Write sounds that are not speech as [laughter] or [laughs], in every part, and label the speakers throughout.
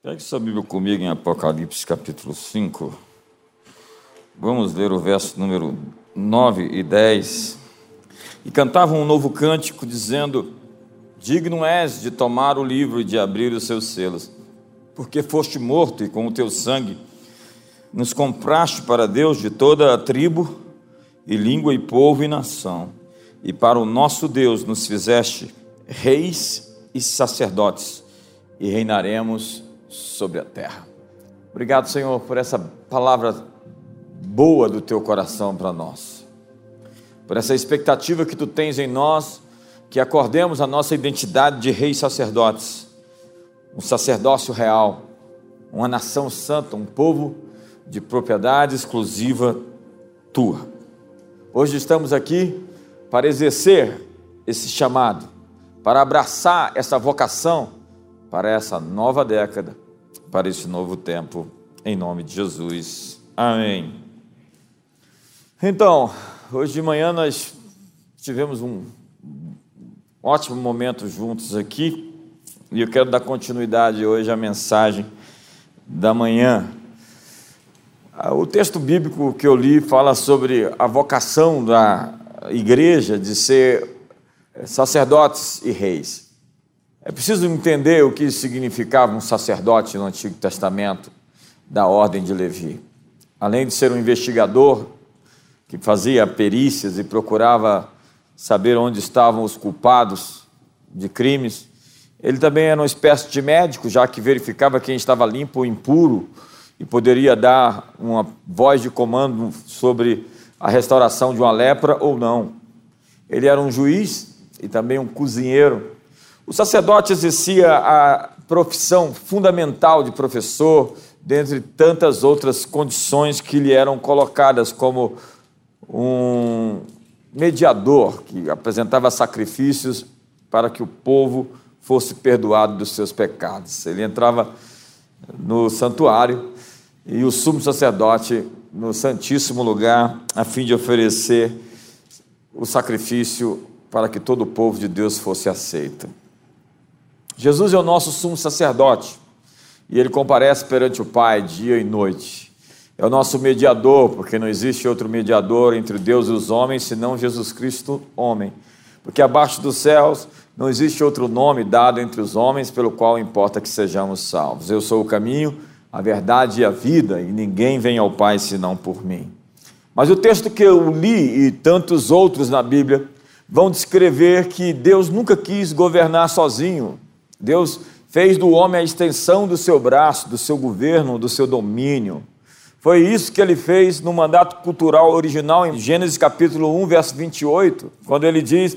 Speaker 1: Pegue sua Bíblia comigo em Apocalipse capítulo 5. Vamos ler o verso número 9 e 10. E cantavam um novo cântico, dizendo: Digno és de tomar o livro e de abrir os seus selos, porque foste morto e com o teu sangue nos compraste para Deus de toda a tribo, e língua, e povo e nação, e para o nosso Deus nos fizeste reis e sacerdotes, e reinaremos sobre a terra. Obrigado, Senhor, por essa palavra boa do teu coração para nós, por essa expectativa que tu tens em nós, que acordemos a nossa identidade de reis sacerdotes, um sacerdócio real, uma nação santa, um povo de propriedade exclusiva tua. Hoje estamos aqui para exercer esse chamado, para abraçar essa vocação para essa nova década, para esse novo tempo, em nome de Jesus. Amém. Então, hoje de manhã nós tivemos um ótimo momento juntos aqui e eu quero dar continuidade hoje à mensagem da manhã. O texto bíblico que eu li fala sobre a vocação da igreja de ser sacerdotes e reis. É preciso entender o que significava um sacerdote no Antigo Testamento da ordem de Levi. Além de ser um investigador que fazia perícias e procurava saber onde estavam os culpados de crimes, ele também era uma espécie de médico, já que verificava quem estava limpo ou impuro e poderia dar uma voz de comando sobre a restauração de uma lepra ou não. Ele era um juiz e também um cozinheiro o sacerdote exercia a profissão fundamental de professor, dentre tantas outras condições que lhe eram colocadas, como um mediador que apresentava sacrifícios para que o povo fosse perdoado dos seus pecados. Ele entrava no santuário e o sumo sacerdote no santíssimo lugar a fim de oferecer o sacrifício para que todo o povo de Deus fosse aceito. Jesus é o nosso sumo sacerdote e ele comparece perante o Pai dia e noite. É o nosso mediador, porque não existe outro mediador entre Deus e os homens senão Jesus Cristo, homem. Porque abaixo dos céus não existe outro nome dado entre os homens pelo qual importa que sejamos salvos. Eu sou o caminho, a verdade e a vida, e ninguém vem ao Pai senão por mim. Mas o texto que eu li e tantos outros na Bíblia vão descrever que Deus nunca quis governar sozinho. Deus fez do homem a extensão do seu braço, do seu governo, do seu domínio. Foi isso que ele fez no mandato cultural original, em Gênesis capítulo 1, verso 28, quando ele diz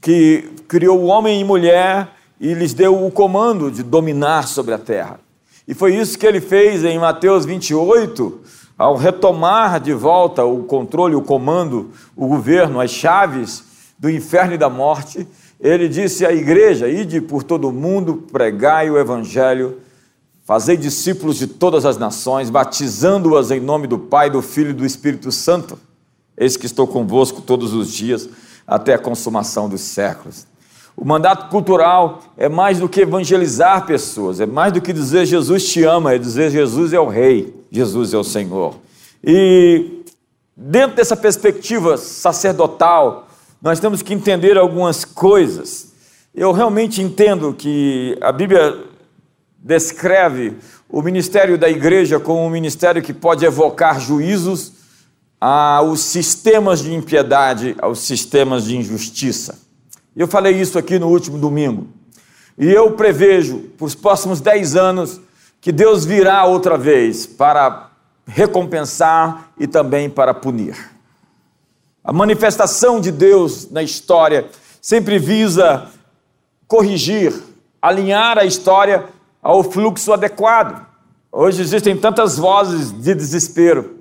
Speaker 1: que criou o homem e mulher e lhes deu o comando de dominar sobre a terra. E foi isso que ele fez em Mateus 28, ao retomar de volta o controle, o comando, o governo, as chaves do inferno e da morte ele disse à igreja: Ide por todo o mundo, pregai o evangelho, fazei discípulos de todas as nações, batizando-as em nome do Pai, do Filho e do Espírito Santo. Eis que estou convosco todos os dias, até a consumação dos séculos. O mandato cultural é mais do que evangelizar pessoas, é mais do que dizer Jesus te ama, é dizer Jesus é o Rei, Jesus é o Senhor. E dentro dessa perspectiva sacerdotal, nós temos que entender algumas coisas. Eu realmente entendo que a Bíblia descreve o ministério da igreja como um ministério que pode evocar juízos aos sistemas de impiedade, aos sistemas de injustiça. Eu falei isso aqui no último domingo. E eu prevejo, para os próximos dez anos, que Deus virá outra vez para recompensar e também para punir. A manifestação de Deus na história sempre visa corrigir, alinhar a história ao fluxo adequado. Hoje existem tantas vozes de desespero,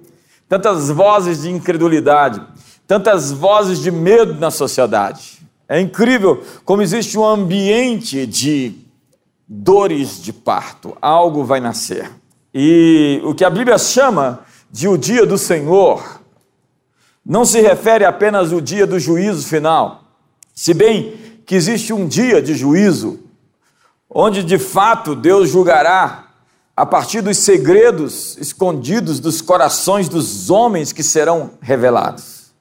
Speaker 1: tantas vozes de incredulidade, tantas vozes de medo na sociedade. É incrível como existe um ambiente de dores de parto. Algo vai nascer. E o que a Bíblia chama de o dia do Senhor não se refere apenas ao dia do juízo final, se bem que existe um dia de juízo, onde de fato Deus julgará a partir dos segredos escondidos dos corações dos homens que serão revelados.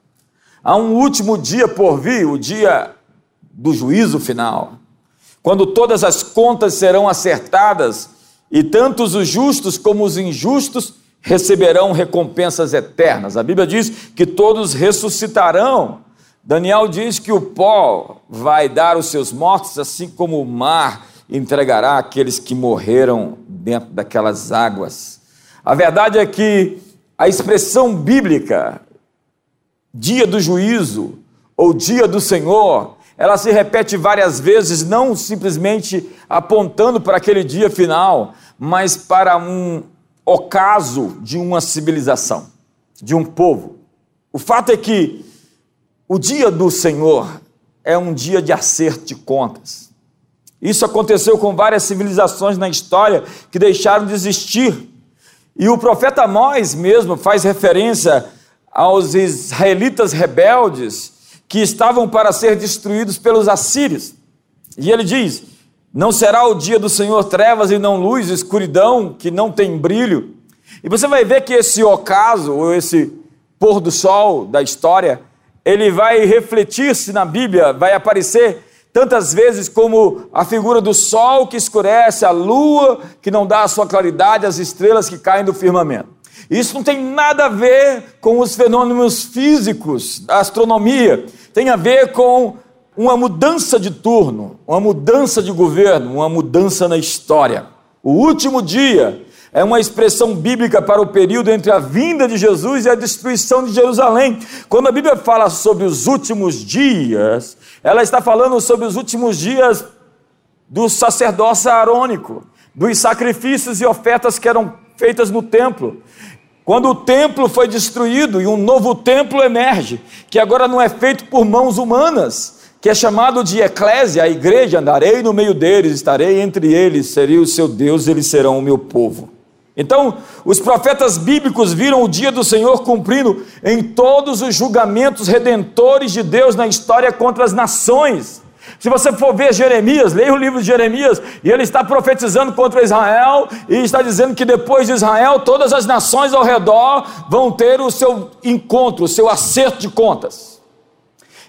Speaker 1: Há um último dia por vir, o dia do juízo final, quando todas as contas serão acertadas e tantos os justos como os injustos receberão recompensas eternas. A Bíblia diz que todos ressuscitarão. Daniel diz que o pó vai dar os seus mortos, assim como o mar entregará aqueles que morreram dentro daquelas águas. A verdade é que a expressão bíblica, dia do juízo ou dia do Senhor, ela se repete várias vezes, não simplesmente apontando para aquele dia final, mas para um ocaso de uma civilização, de um povo. O fato é que o dia do Senhor é um dia de acerto de contas. Isso aconteceu com várias civilizações na história que deixaram de existir. E o profeta Amós mesmo faz referência aos israelitas rebeldes que estavam para ser destruídos pelos assírios. E ele diz: Não será o dia do Senhor trevas e não luz, escuridão que não tem brilho. E você vai ver que esse ocaso, ou esse pôr do sol da história, ele vai refletir-se na Bíblia, vai aparecer tantas vezes como a figura do sol que escurece, a lua que não dá a sua claridade, as estrelas que caem do firmamento. Isso não tem nada a ver com os fenômenos físicos da astronomia, tem a ver com uma mudança de turno, uma mudança de governo, uma mudança na história. O último dia é uma expressão bíblica para o período entre a vinda de Jesus e a destruição de Jerusalém. Quando a Bíblia fala sobre os últimos dias, ela está falando sobre os últimos dias do sacerdócio arônico, dos sacrifícios e ofertas que eram feitas no templo. Quando o templo foi destruído e um novo templo emerge, que agora não é feito por mãos humanas, que é chamado de eclésia, a igreja, andarei no meio deles, estarei entre eles, serei o seu Deus, eles serão o meu povo. Então, os profetas bíblicos viram o dia do Senhor cumprindo em todos os julgamentos redentores de Deus na história contra as nações. Se você for ver Jeremias, leia o livro de Jeremias, e ele está profetizando contra Israel e está dizendo que depois de Israel, todas as nações ao redor vão ter o seu encontro, o seu acerto de contas.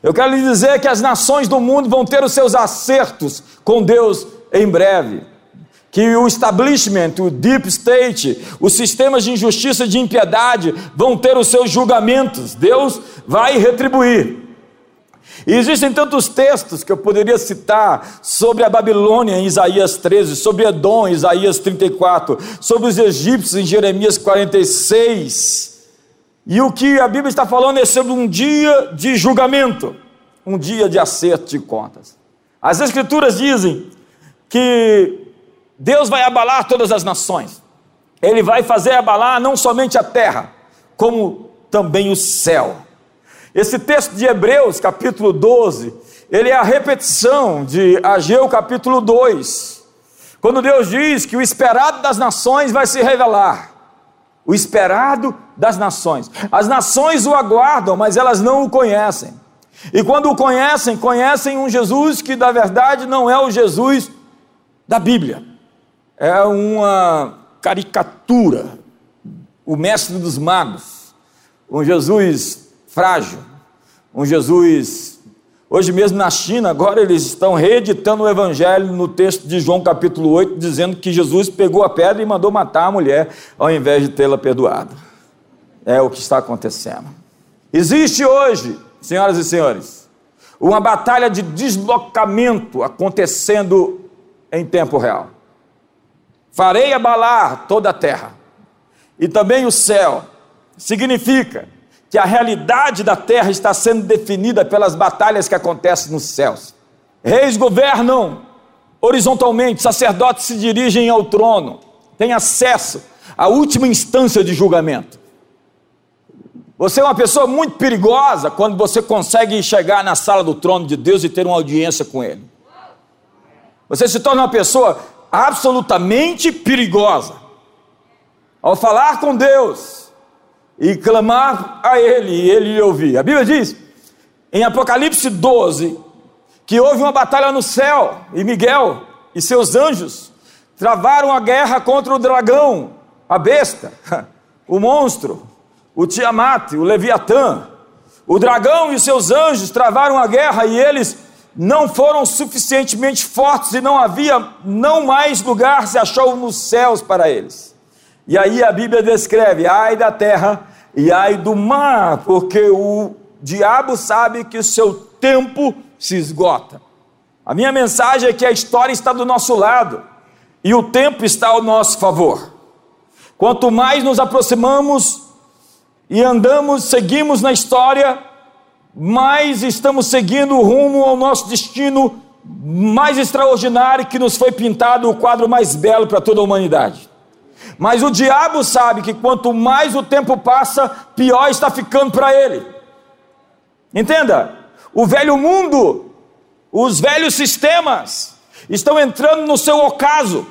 Speaker 1: Eu quero lhe dizer que as nações do mundo vão ter os seus acertos com Deus em breve que o establishment, o deep state, os sistemas de injustiça e de impiedade vão ter os seus julgamentos. Deus vai retribuir. E existem tantos textos que eu poderia citar sobre a Babilônia em Isaías 13, sobre Edom em Isaías 34, sobre os egípcios em Jeremias 46. E o que a Bíblia está falando é sobre um dia de julgamento, um dia de acerto de contas. As Escrituras dizem que Deus vai abalar todas as nações. Ele vai fazer abalar não somente a terra, como também o céu. Esse texto de Hebreus, capítulo 12, ele é a repetição de Ageu, capítulo 2, quando Deus diz que o esperado das nações vai se revelar. O esperado das nações. As nações o aguardam, mas elas não o conhecem. E quando o conhecem, conhecem um Jesus que, na verdade, não é o Jesus da Bíblia é uma caricatura, o mestre dos magos, um Jesus frágil, um Jesus. Hoje mesmo na China, agora eles estão reeditando o evangelho no texto de João capítulo 8, dizendo que Jesus pegou a pedra e mandou matar a mulher, ao invés de tê-la perdoado. É o que está acontecendo. Existe hoje, senhoras e senhores, uma batalha de deslocamento acontecendo em tempo real. Farei abalar toda a terra e também o céu. Significa que a realidade da terra está sendo definida pelas batalhas que acontecem nos céus. Reis governam horizontalmente, sacerdotes se dirigem ao trono, têm acesso à última instância de julgamento. Você é uma pessoa muito perigosa quando você consegue chegar na sala do trono de Deus e ter uma audiência com Ele. Você se torna uma pessoa absolutamente perigosa. Ao falar com Deus e clamar a Ele, e Ele lhe ouvir. A Bíblia diz, em Apocalipse 12, que houve uma batalha no céu, e Miguel e seus anjos travaram a guerra contra o dragão, a besta, [laughs] o monstro, o Tiamat, o Leviatã. O dragão e seus anjos travaram a guerra e eles não foram suficientemente fortes e não havia não mais lugar se achou nos céus para eles. E aí a Bíblia descreve: ai da terra e ai do mar, porque o diabo sabe que o seu tempo se esgota. A minha mensagem é que a história está do nosso lado e o tempo está ao nosso favor. Quanto mais nos aproximamos e andamos, seguimos na história, mais estamos seguindo rumo ao nosso destino mais extraordinário que nos foi pintado o quadro mais belo para toda a humanidade. Mas o diabo sabe que quanto mais o tempo passa, pior está ficando para ele. Entenda, o velho mundo, os velhos sistemas estão entrando no seu ocaso.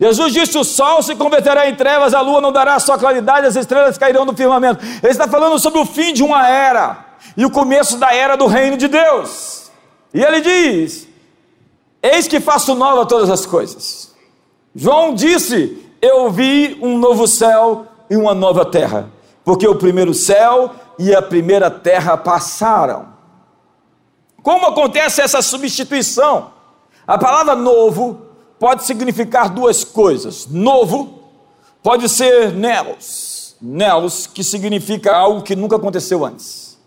Speaker 1: Jesus disse: o sol se converterá em trevas, a lua não dará sua claridade, as estrelas cairão do firmamento. Ele está falando sobre o fim de uma era e o começo da era do reino de Deus. E ele diz: Eis que faço nova todas as coisas. João disse: Eu vi um novo céu e uma nova terra, porque o primeiro céu e a primeira terra passaram. Como acontece essa substituição? A palavra novo pode significar duas coisas. Novo pode ser neos, neos, que significa algo que nunca aconteceu antes.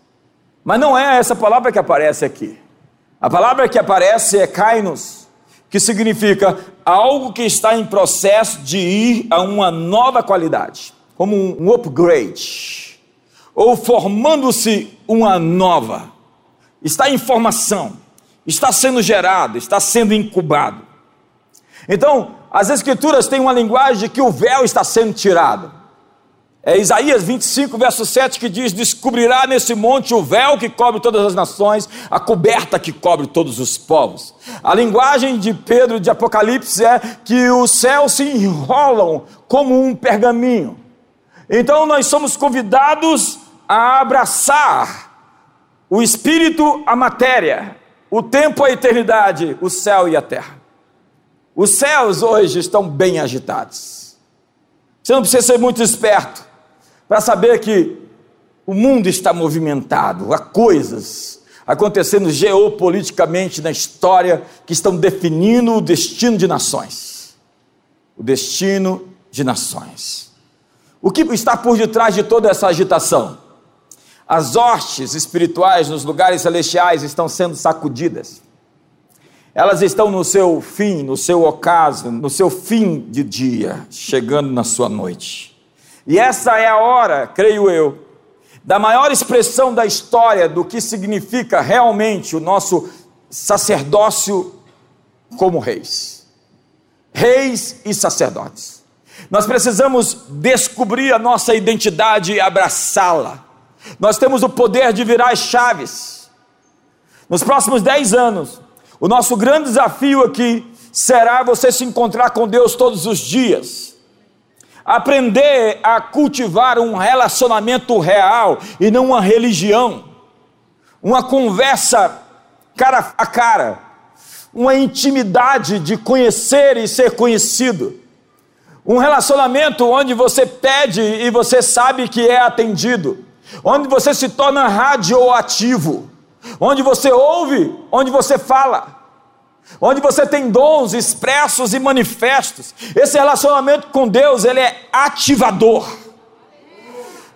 Speaker 1: Mas não é essa palavra que aparece aqui. A palavra que aparece é kainos, que significa algo que está em processo de ir a uma nova qualidade, como um upgrade, ou formando-se uma nova. Está em formação, está sendo gerado, está sendo incubado. Então, as Escrituras têm uma linguagem de que o véu está sendo tirado. É Isaías 25, verso 7 que diz: Descobrirá nesse monte o véu que cobre todas as nações, a coberta que cobre todos os povos. A linguagem de Pedro de Apocalipse é que os céus se enrolam como um pergaminho. Então nós somos convidados a abraçar o espírito, a matéria, o tempo, a eternidade, o céu e a terra. Os céus hoje estão bem agitados. Você não precisa ser muito esperto para saber que o mundo está movimentado, há coisas acontecendo geopoliticamente na história que estão definindo o destino de nações. O destino de nações. O que está por detrás de toda essa agitação? As hostes espirituais nos lugares celestiais estão sendo sacudidas. Elas estão no seu fim, no seu ocaso, no seu fim de dia, chegando na sua noite. E essa é a hora, creio eu, da maior expressão da história do que significa realmente o nosso sacerdócio como reis. Reis e sacerdotes. Nós precisamos descobrir a nossa identidade e abraçá-la. Nós temos o poder de virar as chaves. Nos próximos dez anos, o nosso grande desafio aqui será você se encontrar com Deus todos os dias. Aprender a cultivar um relacionamento real e não uma religião. Uma conversa cara a cara. Uma intimidade de conhecer e ser conhecido. Um relacionamento onde você pede e você sabe que é atendido. Onde você se torna radioativo onde você ouve, onde você fala, onde você tem dons expressos e manifestos. Esse relacionamento com Deus, ele é ativador.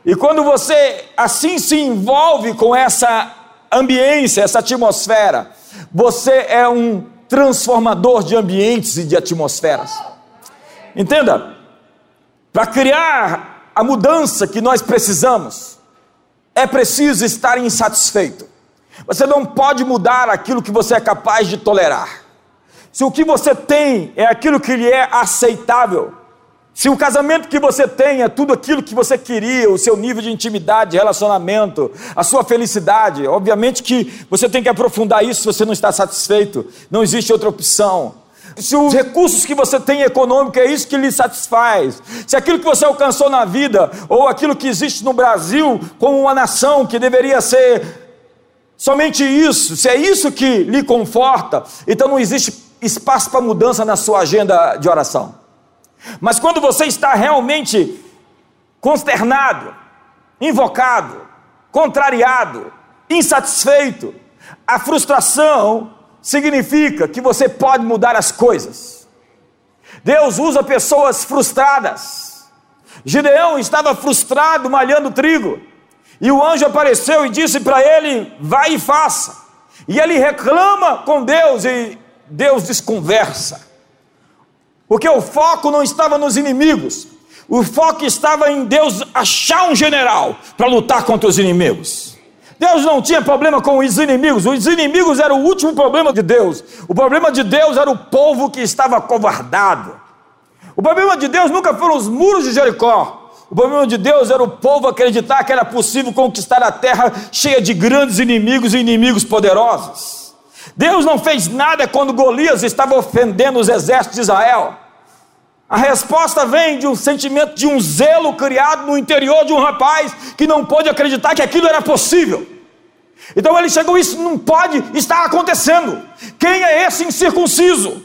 Speaker 1: E quando você assim se envolve com essa ambiência, essa atmosfera, você é um transformador de ambientes e de atmosferas. Entenda? Para criar a mudança que nós precisamos, é preciso estar insatisfeito. Você não pode mudar aquilo que você é capaz de tolerar. Se o que você tem é aquilo que lhe é aceitável, se o casamento que você tem é tudo aquilo que você queria, o seu nível de intimidade, relacionamento, a sua felicidade, obviamente que você tem que aprofundar isso se você não está satisfeito, não existe outra opção. Se os recursos que você tem econômico é isso que lhe satisfaz, se aquilo que você alcançou na vida, ou aquilo que existe no Brasil como uma nação que deveria ser Somente isso, se é isso que lhe conforta, então não existe espaço para mudança na sua agenda de oração. Mas quando você está realmente consternado, invocado, contrariado, insatisfeito, a frustração significa que você pode mudar as coisas. Deus usa pessoas frustradas. Gideão estava frustrado malhando trigo, e o anjo apareceu e disse para ele: Vai e faça. E ele reclama com Deus e Deus desconversa. Porque o foco não estava nos inimigos, o foco estava em Deus achar um general para lutar contra os inimigos. Deus não tinha problema com os inimigos, os inimigos eram o último problema de Deus. O problema de Deus era o povo que estava covardado. O problema de Deus nunca foram os muros de Jericó. O problema de Deus era o povo acreditar que era possível conquistar a terra cheia de grandes inimigos e inimigos poderosos. Deus não fez nada quando Golias estava ofendendo os exércitos de Israel. A resposta vem de um sentimento de um zelo criado no interior de um rapaz que não pôde acreditar que aquilo era possível. Então ele chegou, isso não pode estar acontecendo. Quem é esse incircunciso?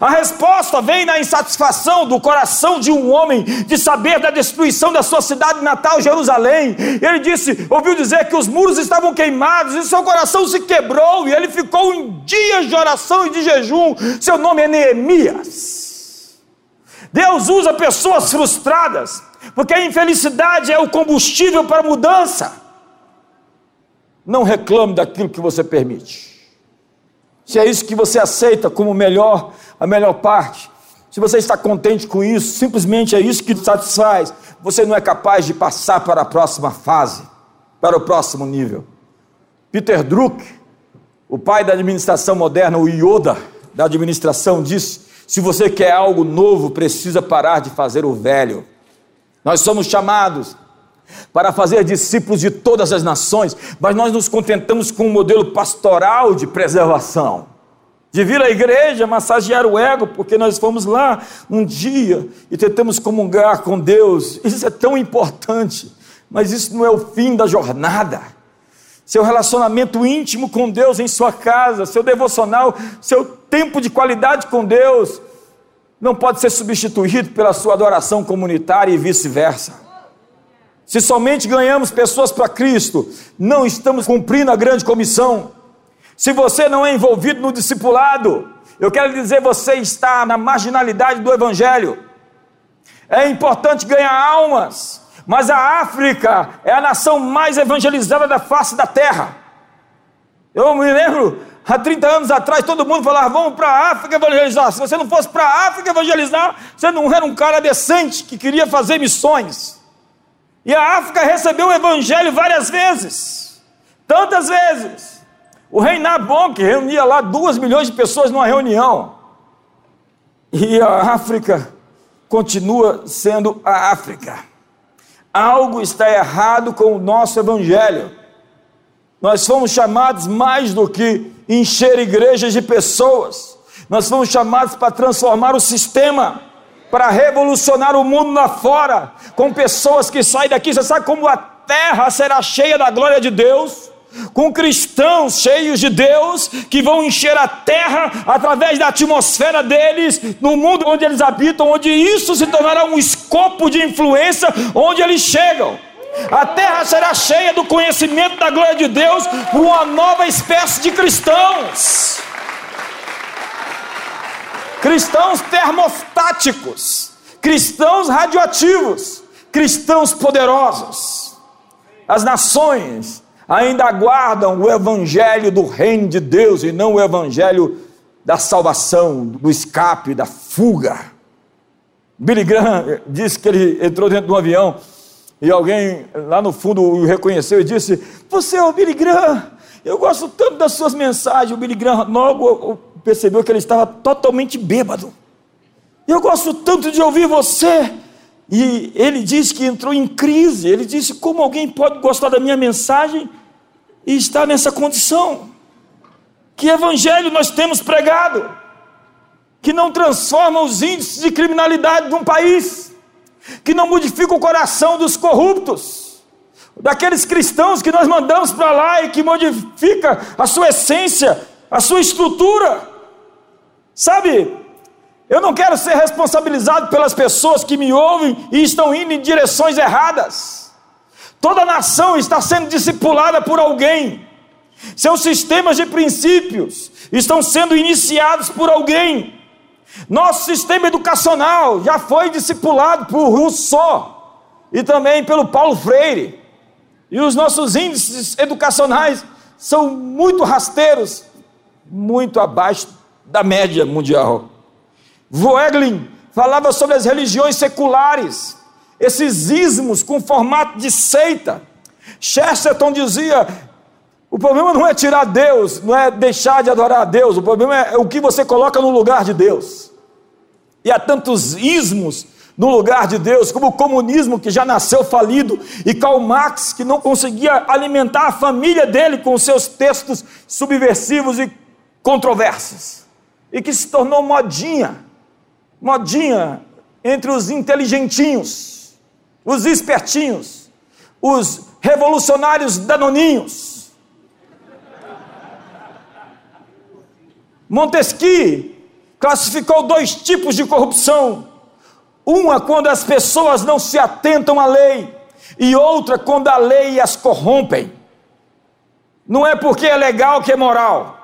Speaker 1: A resposta vem na insatisfação do coração de um homem de saber da destruição da sua cidade natal, Jerusalém. Ele disse, ouviu dizer que os muros estavam queimados e seu coração se quebrou e ele ficou em dias de oração e de jejum. Seu nome é Neemias. Deus usa pessoas frustradas, porque a infelicidade é o combustível para a mudança. Não reclame daquilo que você permite. Se é isso que você aceita como melhor, a melhor parte, se você está contente com isso, simplesmente é isso que te satisfaz, você não é capaz de passar para a próxima fase, para o próximo nível. Peter Druck, o pai da administração moderna, o Yoda da administração, disse se você quer algo novo, precisa parar de fazer o velho. Nós somos chamados para fazer discípulos de todas as nações, mas nós nos contentamos com um modelo pastoral de preservação. De vir à igreja, massagear o ego, porque nós fomos lá um dia e tentamos comungar com Deus. Isso é tão importante, mas isso não é o fim da jornada seu relacionamento íntimo com Deus em sua casa, seu devocional, seu tempo de qualidade com Deus, não pode ser substituído pela sua adoração comunitária e vice-versa. Se somente ganhamos pessoas para Cristo, não estamos cumprindo a grande comissão. Se você não é envolvido no discipulado, eu quero dizer, você está na marginalidade do Evangelho. É importante ganhar almas, mas a África é a nação mais evangelizada da face da terra. Eu me lembro, há 30 anos atrás, todo mundo falava: vamos para a África evangelizar. Se você não fosse para a África evangelizar, você não era um cara decente que queria fazer missões. E a África recebeu o evangelho várias vezes, tantas vezes. O rei Nabon, que reunia lá duas milhões de pessoas numa reunião. E a África continua sendo a África algo está errado com o nosso evangelho. Nós fomos chamados mais do que encher igrejas de pessoas, nós fomos chamados para transformar o sistema, para revolucionar o mundo lá fora, com pessoas que saem daqui. Você sabe como a terra será cheia da glória de Deus? com cristãos cheios de Deus que vão encher a terra através da atmosfera deles, no mundo onde eles habitam, onde isso se tornará um escopo de influência onde eles chegam. A terra será cheia do conhecimento da glória de Deus por uma nova espécie de cristãos. Cristãos termostáticos, cristãos radioativos, cristãos poderosos. As nações ainda aguardam o evangelho do reino de Deus e não o evangelho da salvação, do escape, da fuga. Billy Graham disse que ele entrou dentro de um avião e alguém lá no fundo o reconheceu e disse: Você é o Billy Graham, eu gosto tanto das suas mensagens. O Billy Graham logo percebeu que ele estava totalmente bêbado. Eu gosto tanto de ouvir você. E ele disse que entrou em crise. Ele disse: Como alguém pode gostar da minha mensagem e estar nessa condição? Que evangelho nós temos pregado? Que não transforma os índices de criminalidade de um país, que não modifica o coração dos corruptos, daqueles cristãos que nós mandamos para lá e que modifica a sua essência, a sua estrutura. Sabe, eu não quero ser responsabilizado pelas pessoas que me ouvem e estão indo em direções erradas. Toda nação está sendo discipulada por alguém. Seus sistemas de princípios estão sendo iniciados por alguém. Nosso sistema educacional já foi discipulado por Rousseau e também pelo Paulo Freire. E os nossos índices educacionais são muito rasteiros, muito abaixo da média mundial. Voegelin falava sobre as religiões seculares, esses ismos com formato de seita. Chesterton dizia: o problema não é tirar Deus, não é deixar de adorar a Deus, o problema é o que você coloca no lugar de Deus. E há tantos ismos no lugar de Deus, como o comunismo que já nasceu falido, e Karl Marx que não conseguia alimentar a família dele com seus textos subversivos e controversos, e que se tornou modinha, modinha entre os inteligentinhos, os espertinhos, os revolucionários danoninhos. Montesquieu classificou dois tipos de corrupção uma quando as pessoas não se atentam à lei, e outra quando a lei as corrompem. Não é porque é legal que é moral.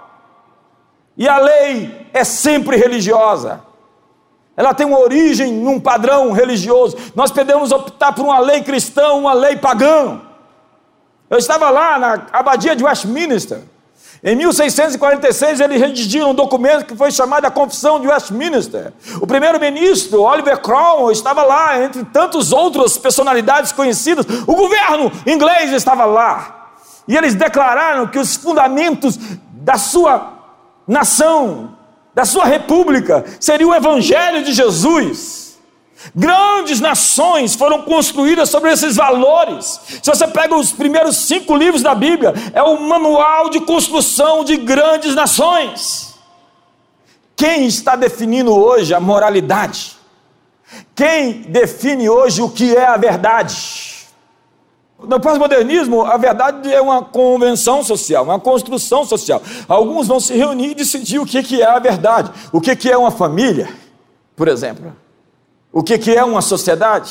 Speaker 1: E a lei é sempre religiosa. Ela tem uma origem num padrão religioso. Nós podemos optar por uma lei cristã, uma lei pagã. Eu estava lá na abadia de Westminster. Em 1646, eles redigiram um documento que foi chamado a Confissão de Westminster. O primeiro-ministro, Oliver Cromwell, estava lá, entre tantas outras personalidades conhecidas. O governo inglês estava lá. E eles declararam que os fundamentos da sua nação, da sua república, seriam o Evangelho de Jesus. Grandes nações foram construídas sobre esses valores. Se você pega os primeiros cinco livros da Bíblia, é o manual de construção de grandes nações. Quem está definindo hoje a moralidade? Quem define hoje o que é a verdade? No pós-modernismo, a verdade é uma convenção social, uma construção social. Alguns vão se reunir e decidir o que é a verdade, o que é uma família, por exemplo o que, que é uma sociedade,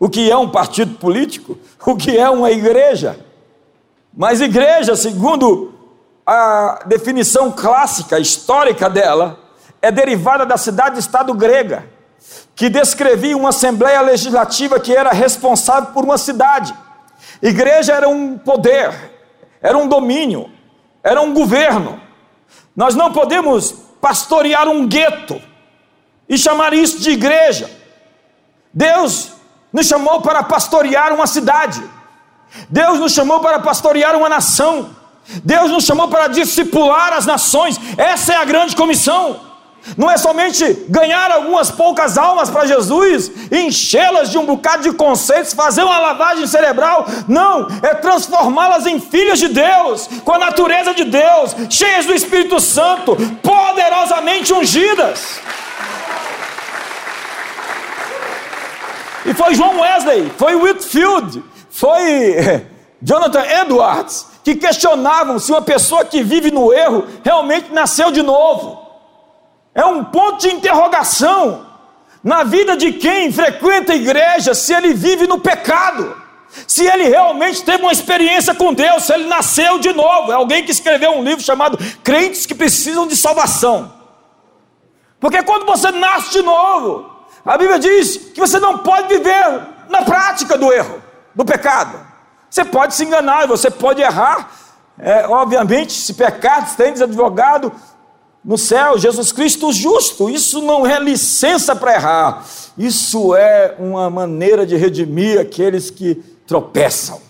Speaker 1: o que é um partido político, o que é uma igreja. Mas igreja, segundo a definição clássica, histórica dela, é derivada da cidade-estado grega, que descrevia uma assembleia legislativa que era responsável por uma cidade. Igreja era um poder, era um domínio, era um governo. Nós não podemos pastorear um gueto e chamar isso de igreja. Deus nos chamou para pastorear uma cidade. Deus nos chamou para pastorear uma nação. Deus nos chamou para discipular as nações. Essa é a grande comissão. Não é somente ganhar algumas poucas almas para Jesus, enchê-las de um bocado de conceitos, fazer uma lavagem cerebral. Não, é transformá-las em filhas de Deus, com a natureza de Deus, cheias do Espírito Santo, poderosamente ungidas. E foi João Wesley, foi Whitfield, foi Jonathan Edwards, que questionavam se uma pessoa que vive no erro realmente nasceu de novo. É um ponto de interrogação na vida de quem frequenta a igreja, se ele vive no pecado, se ele realmente teve uma experiência com Deus, se ele nasceu de novo. É alguém que escreveu um livro chamado Crentes que Precisam de Salvação. Porque quando você nasce de novo, a Bíblia diz que você não pode viver na prática do erro, do pecado. Você pode se enganar, você pode errar. É, obviamente, se pecar, tens advogado no céu, Jesus Cristo justo. Isso não é licença para errar. Isso é uma maneira de redimir aqueles que tropeçam.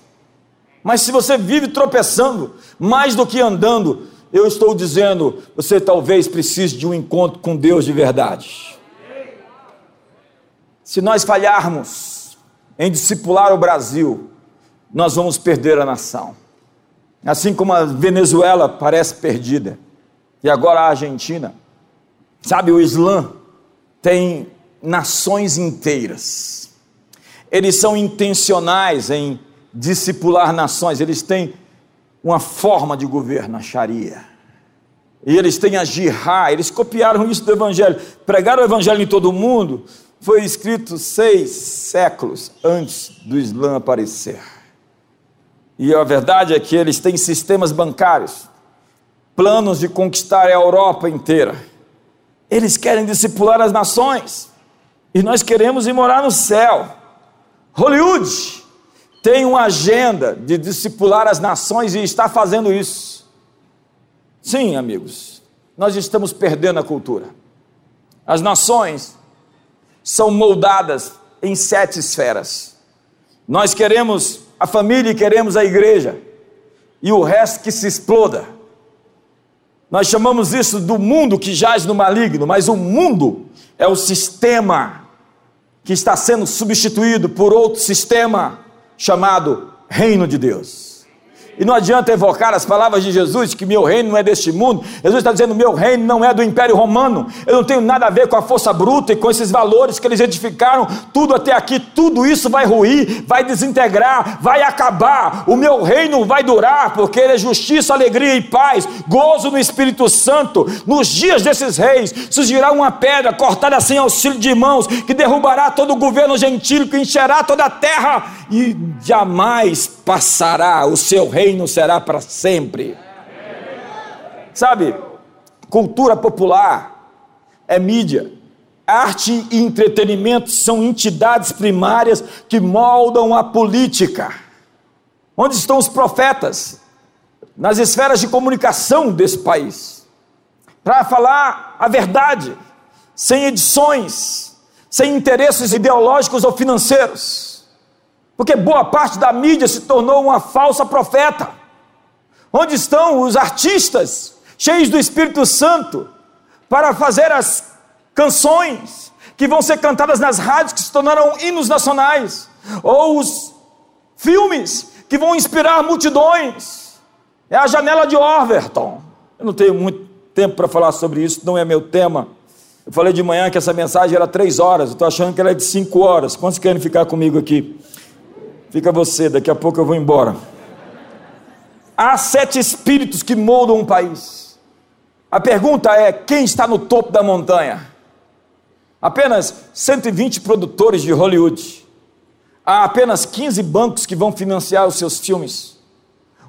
Speaker 1: Mas se você vive tropeçando, mais do que andando, eu estou dizendo, você talvez precise de um encontro com Deus de verdade. Se nós falharmos em discipular o Brasil, nós vamos perder a nação. Assim como a Venezuela parece perdida, e agora a Argentina. Sabe, o Islã tem nações inteiras. Eles são intencionais em discipular nações, eles têm uma forma de governo, a Sharia. e eles têm a jihá, eles copiaram isso do Evangelho, pregaram o Evangelho em todo o mundo, foi escrito seis séculos antes do Islã aparecer. E a verdade é que eles têm sistemas bancários, planos de conquistar a Europa inteira. Eles querem discipular as nações, e nós queremos ir morar no céu. Hollywood tem uma agenda de discipular as nações e está fazendo isso. Sim, amigos, nós estamos perdendo a cultura. As nações são moldadas em sete esferas. Nós queremos a família e queremos a igreja, e o resto que se exploda. Nós chamamos isso do mundo que jaz no maligno, mas o mundo é o sistema que está sendo substituído por outro sistema chamado Reino de Deus. E não adianta evocar as palavras de Jesus, que meu reino não é deste mundo. Jesus está dizendo: meu reino não é do Império Romano. Eu não tenho nada a ver com a força bruta e com esses valores que eles edificaram. Tudo até aqui, tudo isso vai ruir, vai desintegrar, vai acabar. O meu reino vai durar, porque ele é justiça, alegria e paz, gozo no Espírito Santo. Nos dias desses reis, surgirá uma pedra cortada sem auxílio de mãos, que derrubará todo o governo gentil, que encherá toda a terra e jamais passará, o seu reino será para sempre. Sabe, cultura popular é mídia, arte e entretenimento são entidades primárias que moldam a política. Onde estão os profetas? Nas esferas de comunicação desse país, para falar a verdade, sem edições, sem interesses ideológicos ou financeiros porque boa parte da mídia se tornou uma falsa profeta. Onde estão os artistas cheios do Espírito Santo para fazer as canções que vão ser cantadas nas rádios que se tornaram hinos nacionais? Ou os filmes que vão inspirar multidões? É a janela de Overton. Eu não tenho muito tempo para falar sobre isso, não é meu tema. Eu falei de manhã que essa mensagem era três horas, estou achando que ela é de cinco horas. Quantos querem ficar comigo aqui? Fica você, daqui a pouco eu vou embora. Há sete espíritos que moldam um país. A pergunta é: quem está no topo da montanha? Apenas 120 produtores de Hollywood. Há apenas 15 bancos que vão financiar os seus filmes.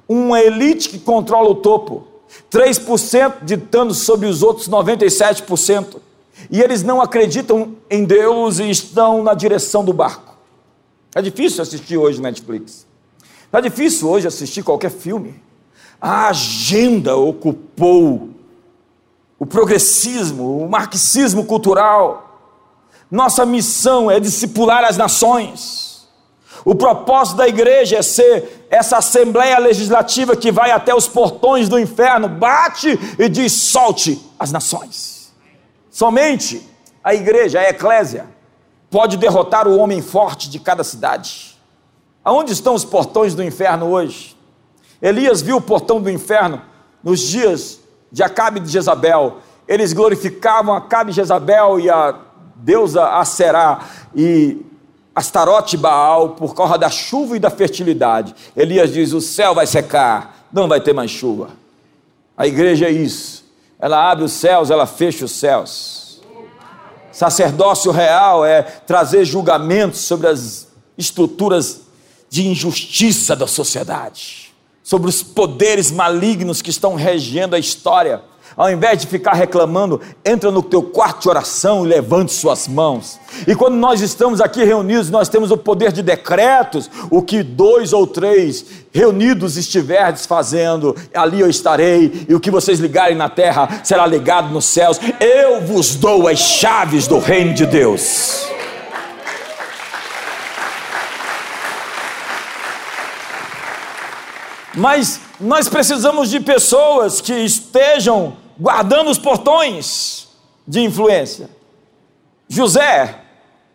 Speaker 1: Uma elite que controla o topo. 3% ditando sobre os outros 97%. E eles não acreditam em Deus e estão na direção do barco. Está difícil assistir hoje Netflix. Está difícil hoje assistir qualquer filme. A agenda ocupou o progressismo, o marxismo cultural. Nossa missão é discipular as nações. O propósito da igreja é ser essa assembleia legislativa que vai até os portões do inferno, bate e diz: solte as nações. Somente a igreja, a eclésia, pode derrotar o homem forte de cada cidade. Aonde estão os portões do inferno hoje? Elias viu o portão do inferno nos dias de Acabe e de Jezabel. Eles glorificavam Acabe e Jezabel e a deusa Aserá e Astarote Baal por causa da chuva e da fertilidade. Elias diz: o céu vai secar, não vai ter mais chuva. A igreja é isso. Ela abre os céus, ela fecha os céus. Sacerdócio real é trazer julgamentos sobre as estruturas de injustiça da sociedade, sobre os poderes malignos que estão regendo a história ao invés de ficar reclamando, entra no teu quarto de oração e levante suas mãos. E quando nós estamos aqui reunidos, nós temos o poder de decretos, o que dois ou três reunidos estiverdes fazendo, ali eu estarei, e o que vocês ligarem na terra será ligado nos céus. Eu vos dou as chaves do reino de Deus. Mas nós precisamos de pessoas que estejam guardando os portões de influência. José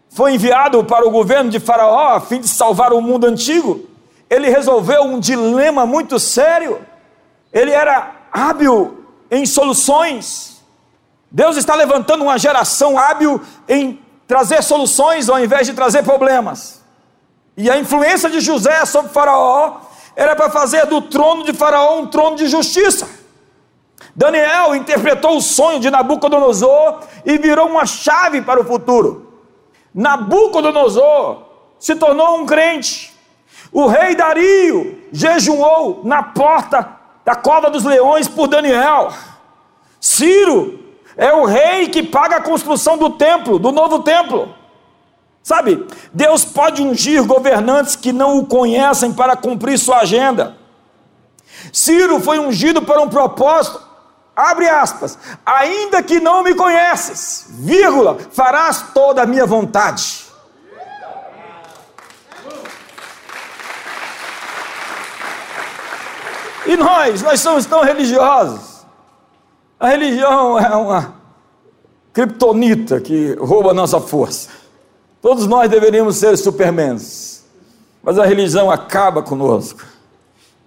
Speaker 1: foi enviado para o governo de Faraó a fim de salvar o mundo antigo. Ele resolveu um dilema muito sério. Ele era hábil em soluções. Deus está levantando uma geração hábil em trazer soluções ao invés de trazer problemas. E a influência de José sobre Faraó era para fazer do trono de Faraó um trono de justiça. Daniel interpretou o sonho de Nabucodonosor e virou uma chave para o futuro. Nabucodonosor se tornou um crente. O rei Dario jejuou na porta da cova dos leões por Daniel. Ciro é o rei que paga a construção do templo, do novo templo. Sabe, Deus pode ungir governantes que não o conhecem para cumprir sua agenda. Ciro foi ungido para um propósito, abre aspas, ainda que não me conheces, vírgula, farás toda a minha vontade. E nós, nós somos tão religiosos. A religião é uma criptonita que rouba a nossa força. Todos nós deveríamos ser supermans, mas a religião acaba conosco.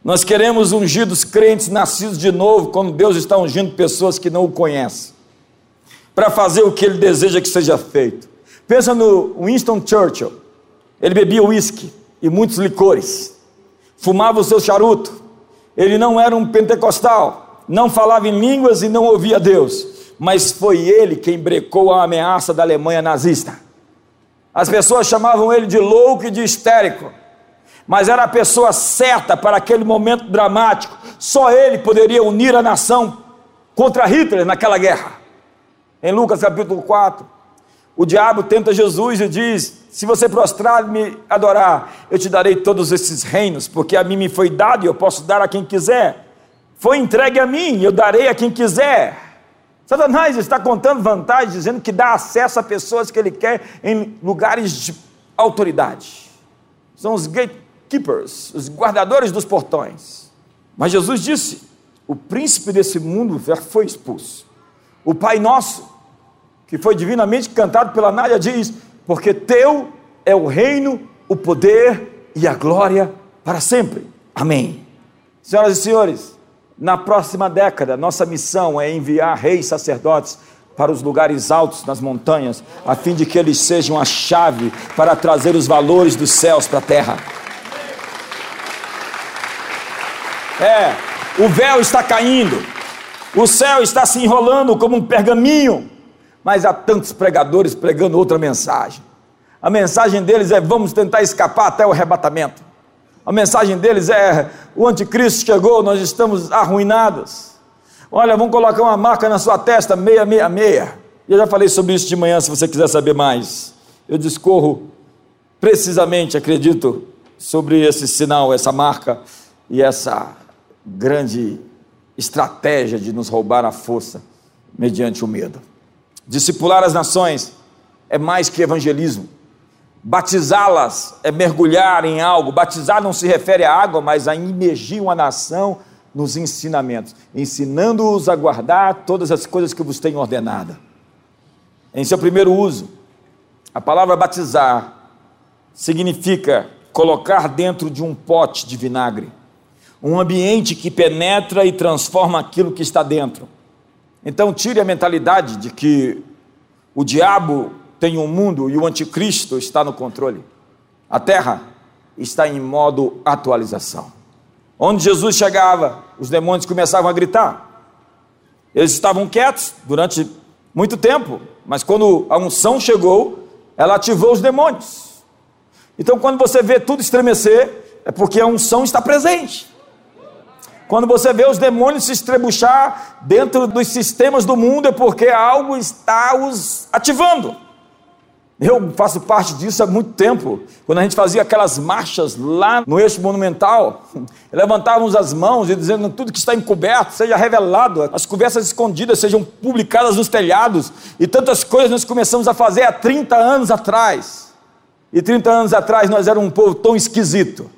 Speaker 1: Nós queremos ungidos crentes nascidos de novo, quando Deus está ungindo pessoas que não o conhecem, para fazer o que Ele deseja que seja feito. Pensa no Winston Churchill. Ele bebia uísque e muitos licores, fumava o seu charuto. Ele não era um pentecostal, não falava em línguas e não ouvia Deus, mas foi ele quem brecou a ameaça da Alemanha nazista. As pessoas chamavam ele de louco e de histérico, mas era a pessoa certa para aquele momento dramático. Só ele poderia unir a nação contra Hitler naquela guerra. Em Lucas capítulo 4, o diabo tenta Jesus e diz: Se você prostrar e me adorar, eu te darei todos esses reinos, porque a mim me foi dado e eu posso dar a quem quiser. Foi entregue a mim, eu darei a quem quiser. Satanás está contando vantagem, dizendo que dá acesso a pessoas que ele quer em lugares de autoridade. São os gatekeepers, os guardadores dos portões. Mas Jesus disse: o príncipe desse mundo já foi expulso. O Pai Nosso, que foi divinamente cantado pela Nádia, diz: porque teu é o reino, o poder e a glória para sempre. Amém. Senhoras e senhores, na próxima década, nossa missão é enviar reis sacerdotes para os lugares altos nas montanhas, a fim de que eles sejam a chave para trazer os valores dos céus para a terra. É, o véu está caindo, o céu está se enrolando como um pergaminho, mas há tantos pregadores pregando outra mensagem. A mensagem deles é: vamos tentar escapar até o arrebatamento. A mensagem deles é: o anticristo chegou, nós estamos arruinados. Olha, vamos colocar uma marca na sua testa, 666. Eu já falei sobre isso de manhã, se você quiser saber mais. Eu discorro precisamente, acredito, sobre esse sinal, essa marca e essa grande estratégia de nos roubar a força mediante o medo. Discipular as nações é mais que evangelismo. Batizá-las é mergulhar em algo. Batizar não se refere à água, mas a imergir uma nação nos ensinamentos, ensinando-os a guardar todas as coisas que vos tenho ordenada. Em seu primeiro uso, a palavra batizar significa colocar dentro de um pote de vinagre, um ambiente que penetra e transforma aquilo que está dentro. Então, tire a mentalidade de que o diabo tem um mundo e o anticristo está no controle. A terra está em modo atualização. Onde Jesus chegava, os demônios começavam a gritar. Eles estavam quietos durante muito tempo, mas quando a unção chegou, ela ativou os demônios. Então, quando você vê tudo estremecer, é porque a unção está presente. Quando você vê os demônios se estrebuchar dentro dos sistemas do mundo, é porque algo está os ativando. Eu faço parte disso há muito tempo. Quando a gente fazia aquelas marchas lá no eixo monumental, [laughs] levantávamos as mãos e dizendo tudo que está encoberto seja revelado, as conversas escondidas sejam publicadas nos telhados, e tantas coisas nós começamos a fazer há 30 anos atrás. E 30 anos atrás nós éramos um povo tão esquisito.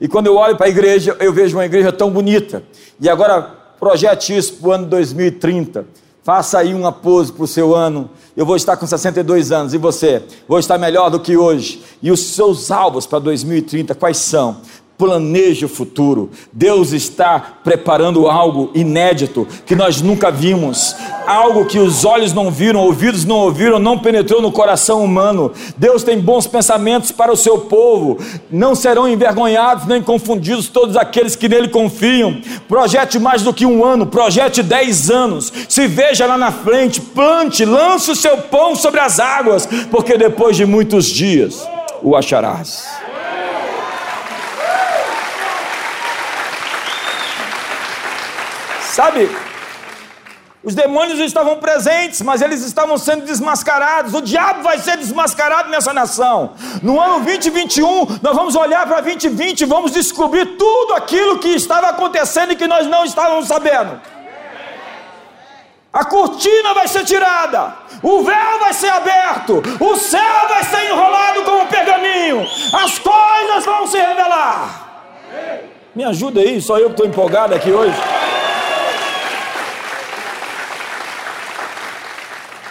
Speaker 1: E quando eu olho para a igreja, eu vejo uma igreja tão bonita. E agora projete isso para o ano 2030 Faça aí uma pose para o seu ano. Eu vou estar com 62 anos e você? Vou estar melhor do que hoje. E os seus alvos para 2030 quais são? Planeje o futuro. Deus está preparando algo inédito que nós nunca vimos, algo que os olhos não viram, ouvidos não ouviram, não penetrou no coração humano. Deus tem bons pensamentos para o seu povo. Não serão envergonhados nem confundidos todos aqueles que nele confiam. Projete mais do que um ano, projete dez anos. Se veja lá na frente, plante, lance o seu pão sobre as águas, porque depois de muitos dias o acharás. Sabe, os demônios estavam presentes, mas eles estavam sendo desmascarados. O diabo vai ser desmascarado nessa nação. No ano 2021, nós vamos olhar para 2020 e vamos descobrir tudo aquilo que estava acontecendo e que nós não estávamos sabendo. A cortina vai ser tirada, o véu vai ser aberto, o céu vai ser enrolado como um pergaminho, as coisas vão se revelar. Me ajuda aí, só eu que estou empolgado aqui hoje.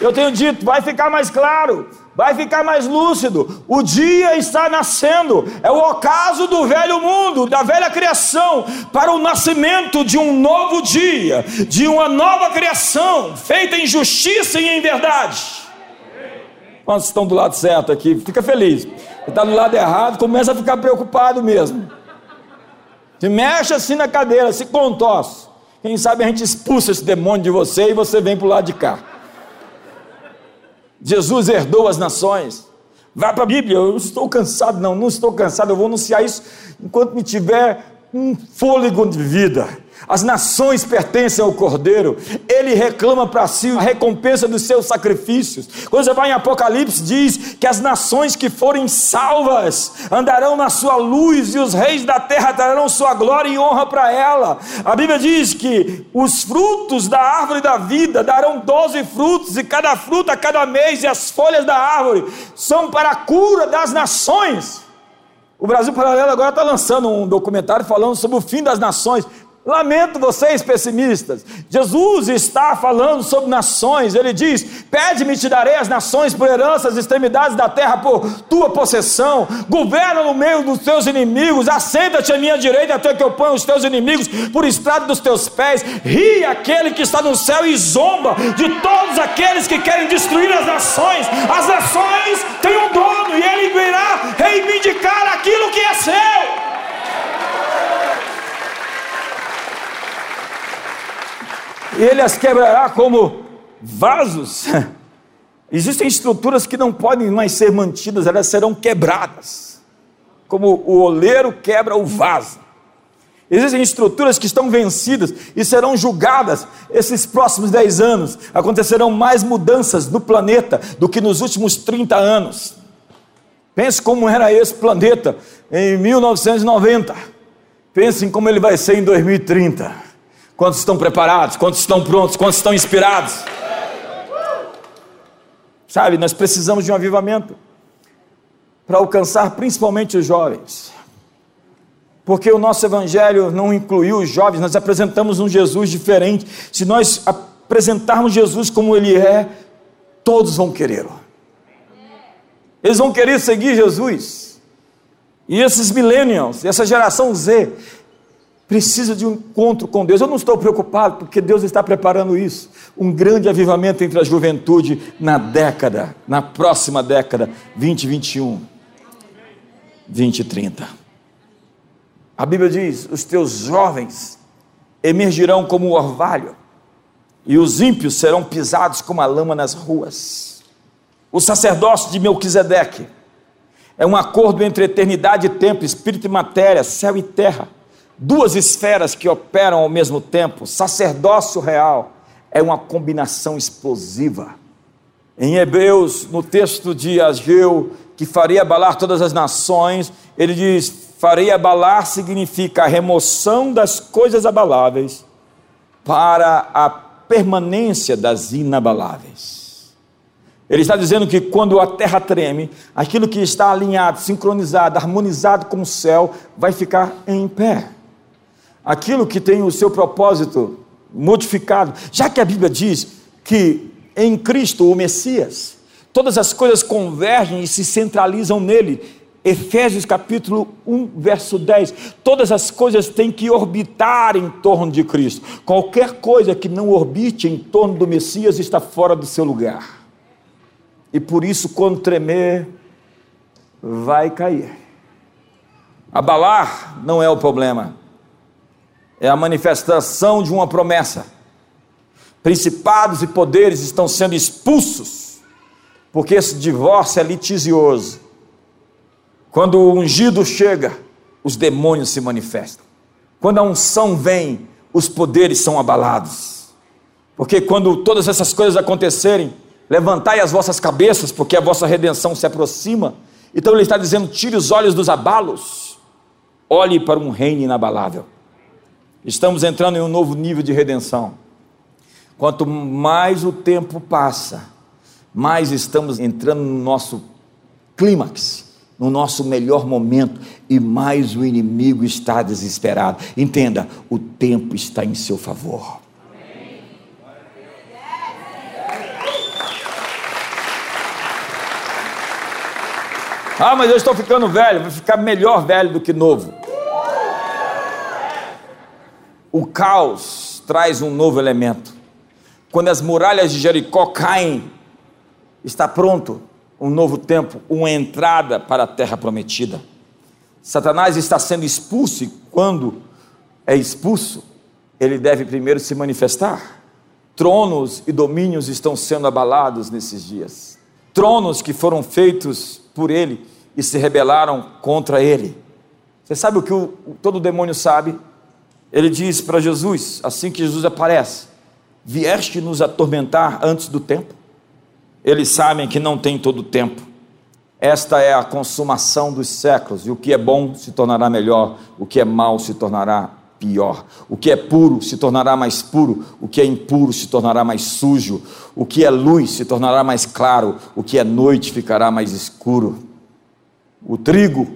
Speaker 1: Eu tenho dito, vai ficar mais claro, vai ficar mais lúcido. O dia está nascendo, é o ocaso do velho mundo, da velha criação, para o nascimento de um novo dia, de uma nova criação, feita em justiça e em verdade. Quantos estão do lado certo aqui? Fica feliz. Está do lado errado, começa a ficar preocupado mesmo. Se mexe assim na cadeira, se contorce. Quem sabe a gente expulsa esse demônio de você e você vem para o lado de cá. Jesus herdou as nações. Vá para a Bíblia, eu estou cansado, não, não estou cansado, eu vou anunciar isso enquanto me tiver um fôlego de vida. As nações pertencem ao Cordeiro, ele reclama para si a recompensa dos seus sacrifícios. Quando você vai em Apocalipse, diz que as nações que forem salvas andarão na sua luz e os reis da terra darão sua glória e honra para ela. A Bíblia diz que os frutos da árvore da vida darão doze frutos, e cada fruto a cada mês, e as folhas da árvore são para a cura das nações. O Brasil Paralelo agora está lançando um documentário falando sobre o fim das nações. Lamento vocês pessimistas. Jesus está falando sobre nações. Ele diz: Pede-me, te darei as nações por herança, as extremidades da terra por tua possessão. Governa no meio dos teus inimigos. Assenta-te à minha direita até que eu ponha os teus inimigos por estrado dos teus pés. Ri aquele que está no céu e zomba de todos aqueles que querem destruir as nações. As nações têm um dono e ele virá reivindicar aquilo que é seu. E ele as quebrará como vasos. [laughs] Existem estruturas que não podem mais ser mantidas, elas serão quebradas, como o oleiro quebra o vaso. Existem estruturas que estão vencidas e serão julgadas esses próximos 10 anos. Acontecerão mais mudanças no planeta do que nos últimos 30 anos. Pense como era esse planeta em 1990. Pense em como ele vai ser em 2030. Quantos estão preparados? Quantos estão prontos? Quantos estão inspirados? Sabe, nós precisamos de um avivamento para alcançar principalmente os jovens. Porque o nosso evangelho não incluiu os jovens, nós apresentamos um Jesus diferente. Se nós apresentarmos Jesus como ele é, todos vão querer. Eles vão querer seguir Jesus. E esses millennials, essa geração Z, precisa de um encontro com Deus. Eu não estou preocupado, porque Deus está preparando isso. Um grande avivamento entre a juventude na década, na próxima década, 2021, 2030. A Bíblia diz: os teus jovens emergirão como o orvalho, e os ímpios serão pisados como a lama nas ruas. O sacerdócio de Melquisedeque é um acordo entre eternidade e tempo, espírito e matéria, céu e terra duas esferas que operam ao mesmo tempo, sacerdócio real, é uma combinação explosiva. Em Hebreus, no texto de Ageu, que faria abalar todas as nações, ele diz: faria abalar significa a remoção das coisas abaláveis para a permanência das inabaláveis. Ele está dizendo que quando a terra treme, aquilo que está alinhado, sincronizado, harmonizado com o céu, vai ficar em pé aquilo que tem o seu propósito modificado, já que a Bíblia diz que em Cristo, o Messias, todas as coisas convergem e se centralizam nele. Efésios capítulo 1, verso 10. Todas as coisas têm que orbitar em torno de Cristo. Qualquer coisa que não orbite em torno do Messias está fora do seu lugar. E por isso, quando tremer, vai cair. Abalar não é o problema, é a manifestação de uma promessa. Principados e poderes estão sendo expulsos, porque esse divórcio é litigioso quando o ungido chega, os demônios se manifestam. Quando a unção vem, os poderes são abalados. Porque quando todas essas coisas acontecerem, levantai as vossas cabeças, porque a vossa redenção se aproxima. Então ele está dizendo: tire os olhos dos abalos, olhe para um reino inabalável. Estamos entrando em um novo nível de redenção. Quanto mais o tempo passa, mais estamos entrando no nosso clímax no nosso melhor momento e mais o inimigo está desesperado. Entenda, o tempo está em seu favor. Ah, mas eu estou ficando velho, vou ficar melhor velho do que novo. O caos traz um novo elemento. Quando as muralhas de Jericó caem, está pronto um novo tempo, uma entrada para a terra prometida. Satanás está sendo expulso e quando é expulso, ele deve primeiro se manifestar. Tronos e domínios estão sendo abalados nesses dias. Tronos que foram feitos por ele e se rebelaram contra ele. Você sabe o que o, todo demônio sabe? Ele diz para Jesus, assim que Jesus aparece: Vieste nos atormentar antes do tempo? Eles sabem que não tem todo o tempo. Esta é a consumação dos séculos, e o que é bom se tornará melhor, o que é mal se tornará pior. O que é puro se tornará mais puro, o que é impuro se tornará mais sujo, o que é luz se tornará mais claro, o que é noite ficará mais escuro. O trigo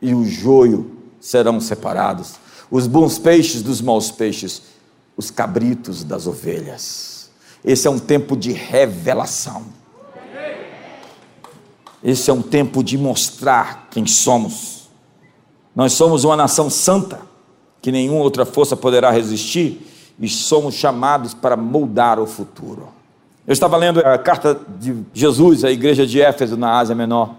Speaker 1: e o joio serão separados, os bons peixes dos maus peixes, os cabritos das ovelhas. Esse é um tempo de revelação. Esse é um tempo de mostrar quem somos. Nós somos uma nação santa, que nenhuma outra força poderá resistir, e somos chamados para moldar o futuro. Eu estava lendo a carta de Jesus à igreja de Éfeso, na Ásia Menor.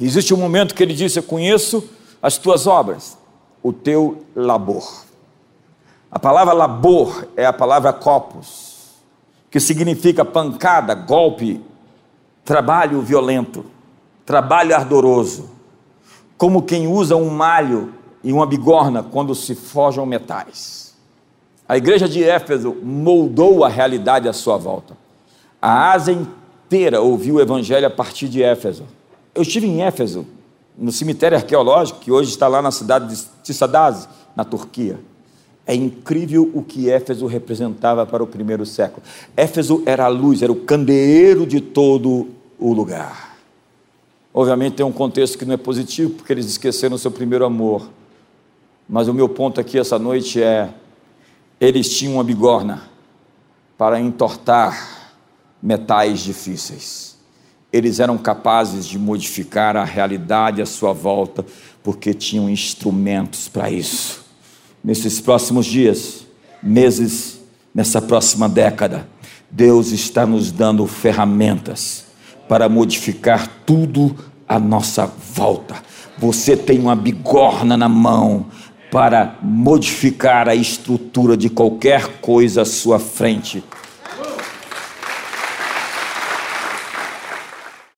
Speaker 1: Existe um momento que ele disse: Eu conheço as tuas obras, o teu labor. A palavra labor é a palavra copos, que significa pancada, golpe, trabalho violento, trabalho ardoroso, como quem usa um malho e uma bigorna quando se forjam metais. A igreja de Éfeso moldou a realidade à sua volta. A Ásia inteira ouviu o evangelho a partir de Éfeso. Eu estive em Éfeso, no cemitério arqueológico, que hoje está lá na cidade de Tissadaz, na Turquia. É incrível o que Éfeso representava para o primeiro século. Éfeso era a luz, era o candeeiro de todo o lugar. Obviamente tem um contexto que não é positivo, porque eles esqueceram o seu primeiro amor. Mas o meu ponto aqui essa noite é: eles tinham uma bigorna para entortar metais difíceis. Eles eram capazes de modificar a realidade à sua volta, porque tinham instrumentos para isso. Nesses próximos dias, meses, nessa próxima década, Deus está nos dando ferramentas para modificar tudo à nossa volta. Você tem uma bigorna na mão para modificar a estrutura de qualquer coisa à sua frente.